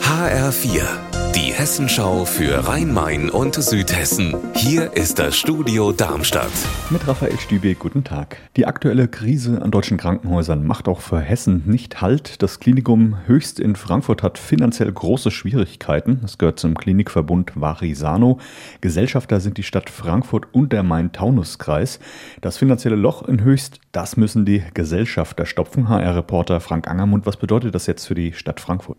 HR4, die Hessenschau für Rhein-Main und Südhessen. Hier ist das Studio Darmstadt. Mit Raphael Stübe, guten Tag. Die aktuelle Krise an deutschen Krankenhäusern macht auch für Hessen nicht Halt. Das Klinikum Höchst in Frankfurt hat finanziell große Schwierigkeiten. Es gehört zum Klinikverbund Varisano. Gesellschafter sind die Stadt Frankfurt und der Main-Taunus-Kreis. Das finanzielle Loch in Höchst, das müssen die Gesellschafter stopfen. HR-Reporter Frank Angermund, was bedeutet das jetzt für die Stadt Frankfurt?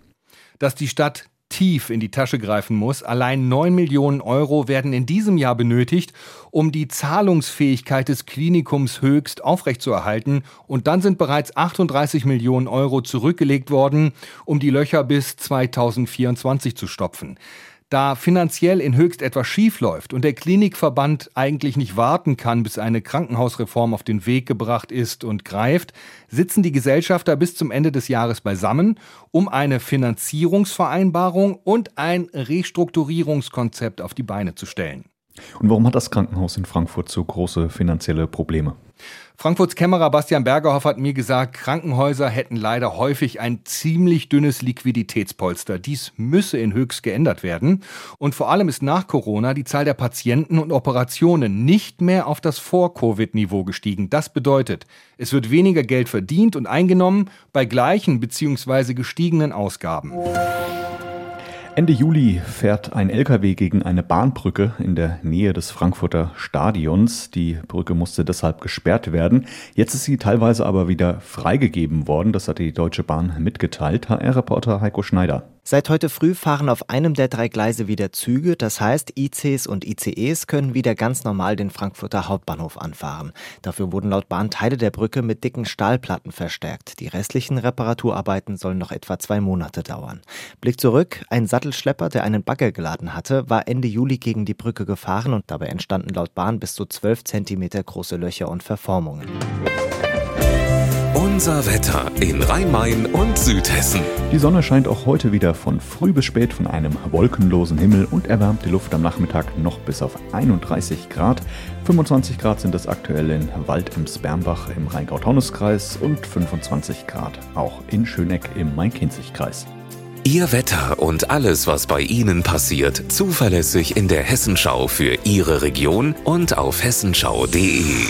Dass die Stadt tief in die Tasche greifen muss. Allein 9 Millionen Euro werden in diesem Jahr benötigt, um die Zahlungsfähigkeit des Klinikums höchst aufrechtzuerhalten. Und dann sind bereits 38 Millionen Euro zurückgelegt worden, um die Löcher bis 2024 zu stopfen. Da finanziell in Höchst etwas schief läuft und der Klinikverband eigentlich nicht warten kann, bis eine Krankenhausreform auf den Weg gebracht ist und greift, sitzen die Gesellschafter bis zum Ende des Jahres beisammen, um eine Finanzierungsvereinbarung und ein Restrukturierungskonzept auf die Beine zu stellen. Und warum hat das Krankenhaus in Frankfurt so große finanzielle Probleme? Frankfurts Kämmerer Bastian Bergerhoff hat mir gesagt, Krankenhäuser hätten leider häufig ein ziemlich dünnes Liquiditätspolster. Dies müsse in Höchst geändert werden. Und vor allem ist nach Corona die Zahl der Patienten und Operationen nicht mehr auf das Vor-Covid-Niveau gestiegen. Das bedeutet, es wird weniger Geld verdient und eingenommen bei gleichen bzw. gestiegenen Ausgaben. Ende Juli fährt ein LKW gegen eine Bahnbrücke in der Nähe des Frankfurter Stadions. Die Brücke musste deshalb gesperrt werden. Jetzt ist sie teilweise aber wieder freigegeben worden. Das hat die Deutsche Bahn mitgeteilt. HR-Reporter Heiko Schneider. Seit heute früh fahren auf einem der drei Gleise wieder Züge, das heißt ICs und ICEs können wieder ganz normal den Frankfurter Hauptbahnhof anfahren. Dafür wurden laut Bahn Teile der Brücke mit dicken Stahlplatten verstärkt. Die restlichen Reparaturarbeiten sollen noch etwa zwei Monate dauern. Blick zurück, ein Sattelschlepper, der einen Bagger geladen hatte, war Ende Juli gegen die Brücke gefahren und dabei entstanden laut Bahn bis zu 12 Zentimeter große Löcher und Verformungen. Unser Wetter in Rhein-Main und Südhessen. Die Sonne scheint auch heute wieder von früh bis spät von einem wolkenlosen Himmel und erwärmt die Luft am Nachmittag noch bis auf 31 Grad. 25 Grad sind es aktuell in Wald im Spermbach im Rheingau-Taunus-Kreis und 25 Grad auch in Schöneck im Main-Kinzig-Kreis. Ihr Wetter und alles, was bei Ihnen passiert, zuverlässig in der Hessenschau für Ihre Region und auf hessenschau.de.